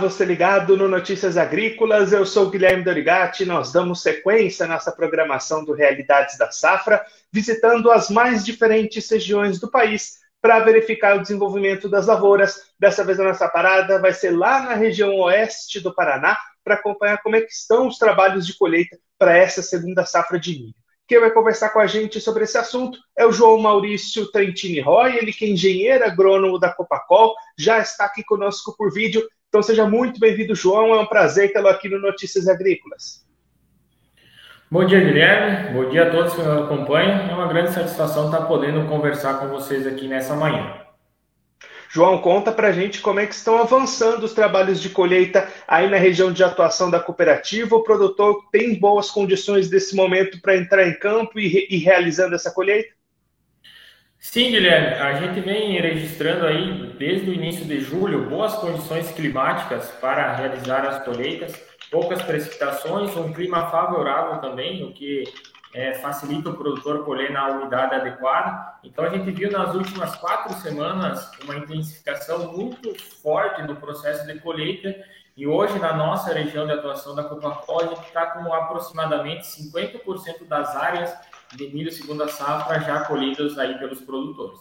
você ligado no Notícias Agrícolas. Eu sou Guilherme Dorigati. Nós damos sequência nessa programação do Realidades da Safra, visitando as mais diferentes regiões do país para verificar o desenvolvimento das lavouras. Dessa vez a nossa parada vai ser lá na região oeste do Paraná para acompanhar como é que estão os trabalhos de colheita para essa segunda safra de milho. Quem vai conversar com a gente sobre esse assunto é o João Maurício Trentini Roy, ele que é engenheiro agrônomo da Copacol, já está aqui conosco por vídeo. Então seja muito bem-vindo, João. É um prazer tê-lo aqui no Notícias Agrícolas. Bom dia, Guilherme. Bom dia a todos que nos acompanham. É uma grande satisfação estar podendo conversar com vocês aqui nessa manhã. João, conta para a gente como é que estão avançando os trabalhos de colheita aí na região de atuação da cooperativa. O produtor tem boas condições desse momento para entrar em campo e, e realizando essa colheita? Sim, Guilherme, a gente vem registrando aí desde o início de julho boas condições climáticas para realizar as colheitas, poucas precipitações, um clima favorável também, o que é, facilita o produtor colher na umidade adequada. Então, a gente viu nas últimas quatro semanas uma intensificação muito forte no processo de colheita. E hoje, na nossa região de atuação da Coca-Cola, a gente está com aproximadamente 50% das áreas de milho segunda safra já colhidas aí pelos produtores.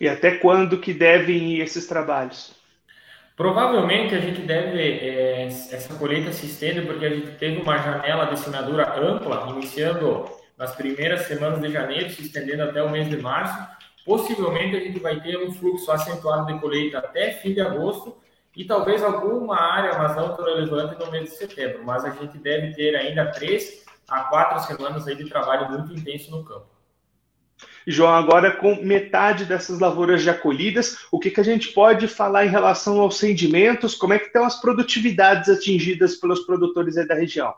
E até quando que devem ir esses trabalhos? Provavelmente a gente deve, é, essa colheita se estende porque a gente teve uma janela de semeadura ampla, iniciando nas primeiras semanas de janeiro, se estendendo até o mês de março. Possivelmente a gente vai ter um fluxo acentuado de colheita até fim de agosto e talvez alguma área, mas não tão relevante, no mês de setembro. Mas a gente deve ter ainda três a quatro semanas aí de trabalho muito intenso no campo. João, agora com metade dessas lavouras já colhidas, o que, que a gente pode falar em relação aos rendimentos? Como é que estão as produtividades atingidas pelos produtores aí da região?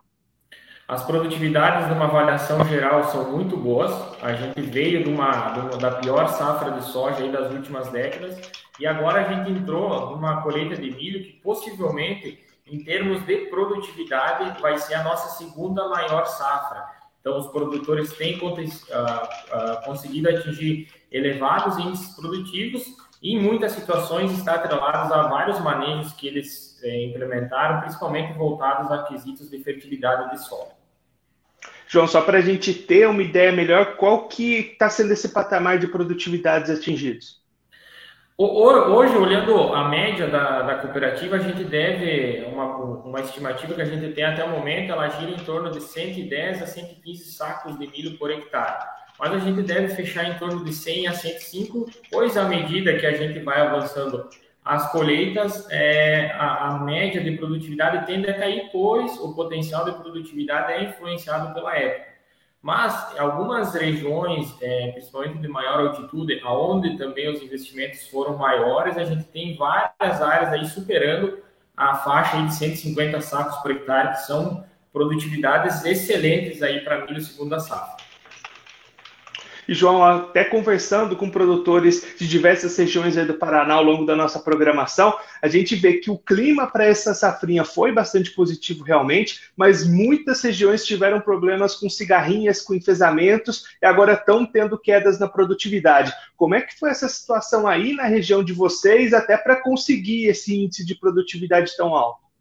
As produtividades de uma avaliação geral são muito boas. A gente veio de uma, de uma, da pior safra de soja das últimas décadas e agora a gente entrou numa colheita de milho que possivelmente em termos de produtividade, vai ser a nossa segunda maior safra. Então, os produtores têm uh, uh, conseguido atingir elevados índices produtivos e, em muitas situações, está atrelados a vários manejos que eles eh, implementaram, principalmente voltados a quesitos de fertilidade de solo. João, só para a gente ter uma ideia melhor, qual que está sendo esse patamar de produtividades atingidos? Hoje, olhando a média da, da cooperativa, a gente deve, uma, uma estimativa que a gente tem até o momento, ela gira em torno de 110 a 115 sacos de milho por hectare. Mas a gente deve fechar em torno de 100 a 105, pois à medida que a gente vai avançando as colheitas, é, a, a, média de produtividade tende a cair, pois o potencial de produtividade é influenciado pela época. Mas algumas regiões, é, principalmente de maior altitude, aonde também os investimentos foram maiores, a gente tem várias áreas aí superando a faixa de 150 sacos por hectare, que são produtividades excelentes aí para milho segunda safra. E, João, até conversando com produtores de diversas regiões do Paraná ao longo da nossa programação, a gente vê que o clima para essa safrinha foi bastante positivo realmente, mas muitas regiões tiveram problemas com cigarrinhas, com enfesamentos, e agora estão tendo quedas na produtividade. Como é que foi essa situação aí na região de vocês, até para conseguir esse índice de produtividade tão alto?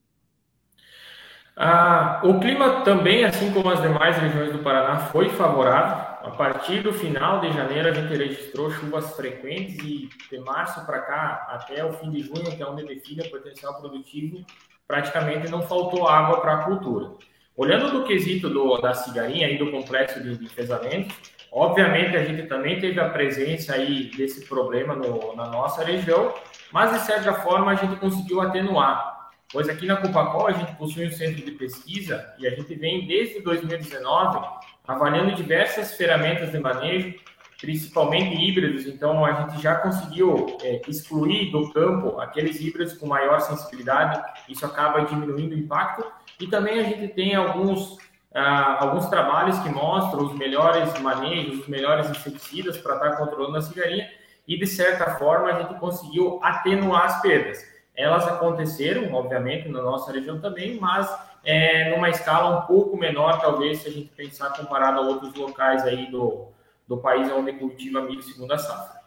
Ah, o clima também, assim como as demais regiões do Paraná, foi favorável. A partir do final de janeiro, a gente registrou chuvas frequentes e de março para cá, até o fim de junho, que é onde define o potencial produtivo, praticamente não faltou água para a cultura. Olhando do quesito do, da cigarinha e do complexo de, pesamento, obviamente a gente também teve a presença aí desse problema no, na nossa região, mas de certa forma a gente conseguiu atenuar pois aqui na Copacol a gente possui um centro de pesquisa e a gente vem desde 2019 avaliando diversas ferramentas de manejo, principalmente híbridos. Então a gente já conseguiu é, excluir do campo aqueles híbridos com maior sensibilidade. Isso acaba diminuindo o impacto. E também a gente tem alguns ah, alguns trabalhos que mostram os melhores manejos, os melhores inseticidas para estar controlando a cigarinha. E de certa forma a gente conseguiu atenuar as perdas. Elas aconteceram, obviamente, na nossa região também, mas é, numa escala um pouco menor, talvez, se a gente pensar comparado a outros locais aí do, do país onde cultiva milho segunda safra.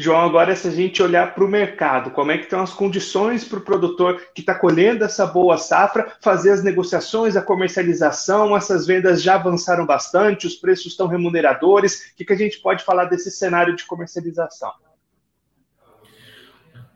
João, agora se a gente olhar para o mercado, como é que estão as condições para o produtor que está colhendo essa boa safra fazer as negociações, a comercialização, essas vendas já avançaram bastante, os preços estão remuneradores, o que, que a gente pode falar desse cenário de comercialização?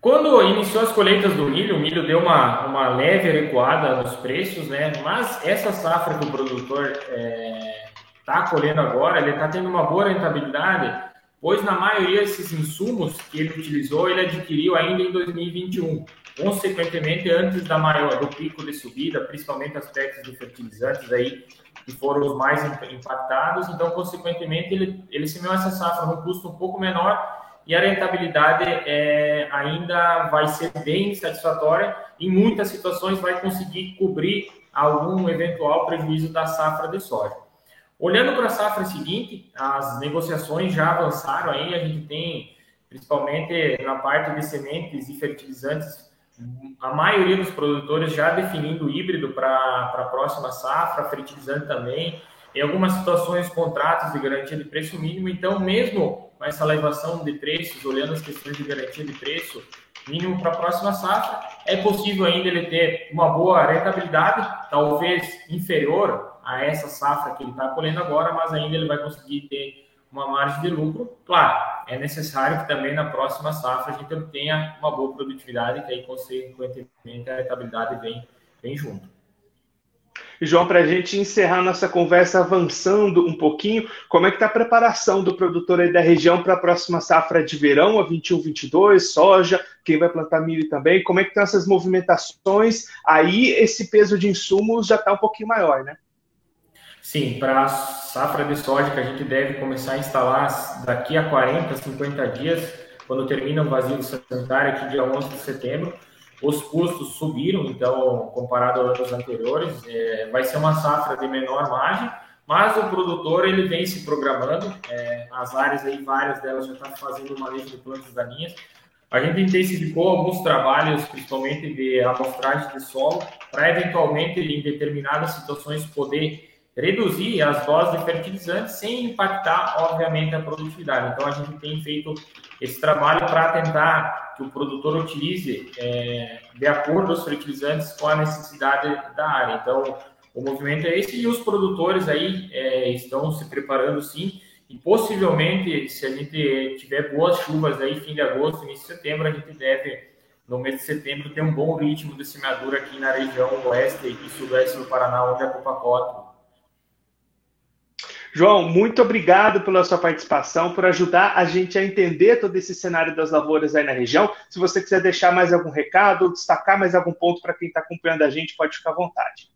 Quando iniciou as colheitas do milho, o milho deu uma, uma leve recuada nos preços, né? Mas essa safra que o produtor está é, tá colhendo agora, ele está tendo uma boa rentabilidade pois na maioria desses insumos que ele utilizou, ele adquiriu ainda em 2021, consequentemente antes da maior do pico de subida, principalmente aspectos de fertilizantes aí que foram os mais impactados, então consequentemente ele ele semeou essa safra num custo um pouco menor e a rentabilidade é, ainda vai ser bem satisfatória. Em muitas situações vai conseguir cobrir algum eventual prejuízo da safra de soja. Olhando para a safra seguinte, as negociações já avançaram aí, a gente tem, principalmente na parte de sementes e fertilizantes, a maioria dos produtores já definindo híbrido para a próxima safra, fertilizante também, em algumas situações contratos de garantia de preço mínimo, então mesmo com essa elevação de preços, olhando as questões de garantia de preço mínimo para a próxima safra, é possível ainda ele ter uma boa rentabilidade, talvez inferior a essa safra que ele está colhendo agora, mas ainda ele vai conseguir ter uma margem de lucro. Claro, é necessário que também na próxima safra a gente obtenha uma boa produtividade, que aí, consequentemente, a rentabilidade vem, vem junto. João, para a gente encerrar nossa conversa avançando um pouquinho, como é que está a preparação do produtor aí da região para a próxima safra de verão, a 21-22, soja, quem vai plantar milho também, como é que estão essas movimentações? Aí esse peso de insumos já está um pouquinho maior, né? Sim, para a safra de soja que a gente deve começar a instalar daqui a 40, 50 dias, quando termina o vazio sanitário aqui dia 11 de setembro, os custos subiram, então, comparado a anos anteriores, é, vai ser uma safra de menor margem, mas o produtor ele vem se programando, é, as áreas aí, várias delas já estão fazendo manejo de plantas daninhas, a gente intensificou alguns trabalhos, principalmente de amostragem de solo, para eventualmente, em determinadas situações, poder reduzir as doses de fertilizantes sem impactar, obviamente, a produtividade. Então, a gente tem feito esse trabalho para tentar que o produtor utilize é, de acordo os fertilizantes com a necessidade da área. Então, o movimento é esse e os produtores aí é, estão se preparando sim e possivelmente, se a gente tiver boas chuvas aí fim de agosto, início de setembro, a gente deve no mês de setembro ter um bom ritmo de semeadura aqui na região oeste e sudoeste do Paraná, onde a Copacota João, muito obrigado pela sua participação, por ajudar a gente a entender todo esse cenário das lavouras aí na região. Se você quiser deixar mais algum recado ou destacar mais algum ponto para quem está acompanhando a gente, pode ficar à vontade.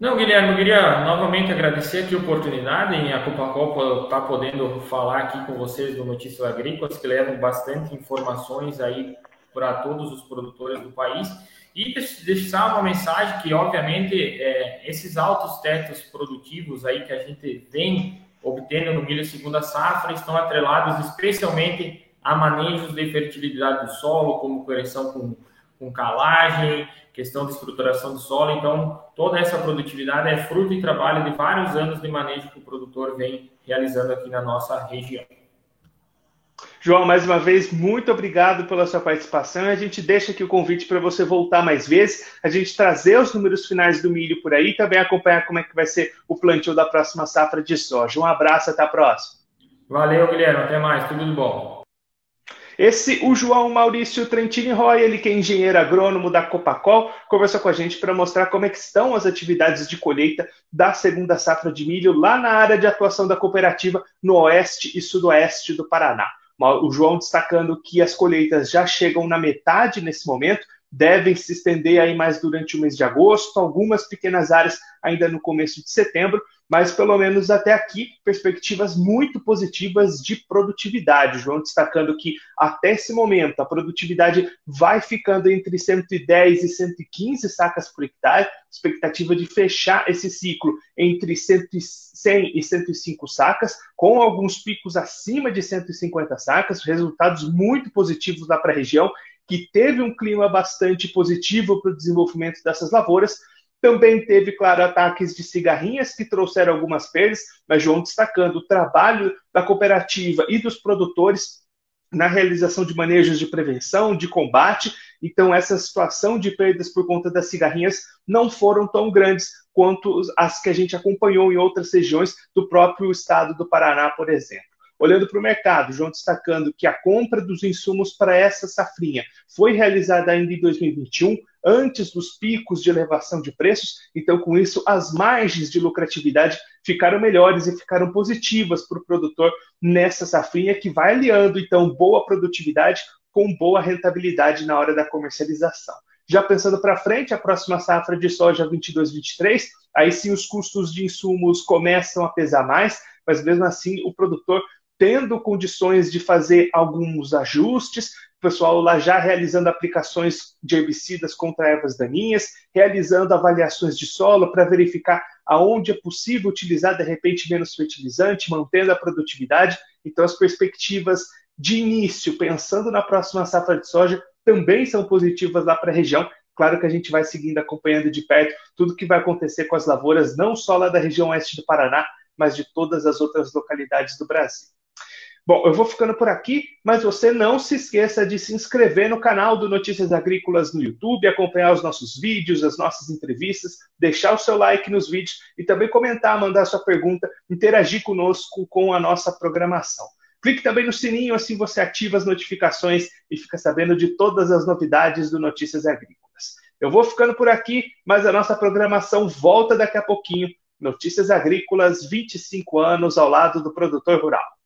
Não, Guilherme, eu queria novamente agradecer aqui a oportunidade em a Copa estar tá podendo falar aqui com vocês do Notícias Agrícolas, que levam bastante informações aí para todos os produtores do país. E deixar uma mensagem que, obviamente, é, esses altos tetos produtivos aí que a gente vem obtendo no milho segunda safra estão atrelados especialmente a manejos de fertilidade do solo, como correção com, com calagem, questão de estruturação do solo. Então, toda essa produtividade é fruto e trabalho de vários anos de manejo que o produtor vem realizando aqui na nossa região. João, mais uma vez, muito obrigado pela sua participação. A gente deixa aqui o convite para você voltar mais vezes, a gente trazer os números finais do milho por aí e também acompanhar como é que vai ser o plantio da próxima safra de soja. Um abraço, até a próxima. Valeu, Guilherme. Até mais. Tudo de bom. Esse, o João Maurício Trentini Roy, ele que é engenheiro agrônomo da Copacol, conversou com a gente para mostrar como é estão as atividades de colheita da segunda safra de milho lá na área de atuação da cooperativa no oeste e sudoeste do Paraná. O João destacando que as colheitas já chegam na metade nesse momento, devem se estender aí mais durante o mês de agosto, algumas pequenas áreas ainda no começo de setembro, mas pelo menos até aqui, perspectivas muito positivas de produtividade. João destacando que até esse momento a produtividade vai ficando entre 110 e 115 sacas por hectare, expectativa de fechar esse ciclo entre 100 e 105 sacas, com alguns picos acima de 150 sacas, resultados muito positivos lá para a região, que teve um clima bastante positivo para o desenvolvimento dessas lavouras, também teve, claro, ataques de cigarrinhas que trouxeram algumas perdas, mas João destacando o trabalho da cooperativa e dos produtores na realização de manejos de prevenção, de combate. Então, essa situação de perdas por conta das cigarrinhas não foram tão grandes quanto as que a gente acompanhou em outras regiões do próprio estado do Paraná, por exemplo. Olhando para o mercado, João destacando que a compra dos insumos para essa safrinha foi realizada ainda em 2021, antes dos picos de elevação de preços, então com isso as margens de lucratividade ficaram melhores e ficaram positivas para o produtor nessa safrinha que vai aliando então boa produtividade com boa rentabilidade na hora da comercialização. Já pensando para frente, a próxima safra de soja 22-23, aí sim os custos de insumos começam a pesar mais, mas mesmo assim o produtor tendo condições de fazer alguns ajustes, o pessoal lá já realizando aplicações de herbicidas contra ervas daninhas, realizando avaliações de solo para verificar aonde é possível utilizar de repente menos fertilizante, mantendo a produtividade. Então as perspectivas de início, pensando na próxima safra de soja, também são positivas lá para a região. Claro que a gente vai seguindo, acompanhando de perto tudo que vai acontecer com as lavouras, não só lá da região oeste do Paraná, mas de todas as outras localidades do Brasil. Bom, eu vou ficando por aqui, mas você não se esqueça de se inscrever no canal do Notícias Agrícolas no YouTube, acompanhar os nossos vídeos, as nossas entrevistas, deixar o seu like nos vídeos e também comentar, mandar sua pergunta, interagir conosco com a nossa programação. Clique também no sininho, assim você ativa as notificações e fica sabendo de todas as novidades do Notícias Agrícolas. Eu vou ficando por aqui, mas a nossa programação volta daqui a pouquinho. Notícias Agrícolas, 25 anos ao lado do produtor rural.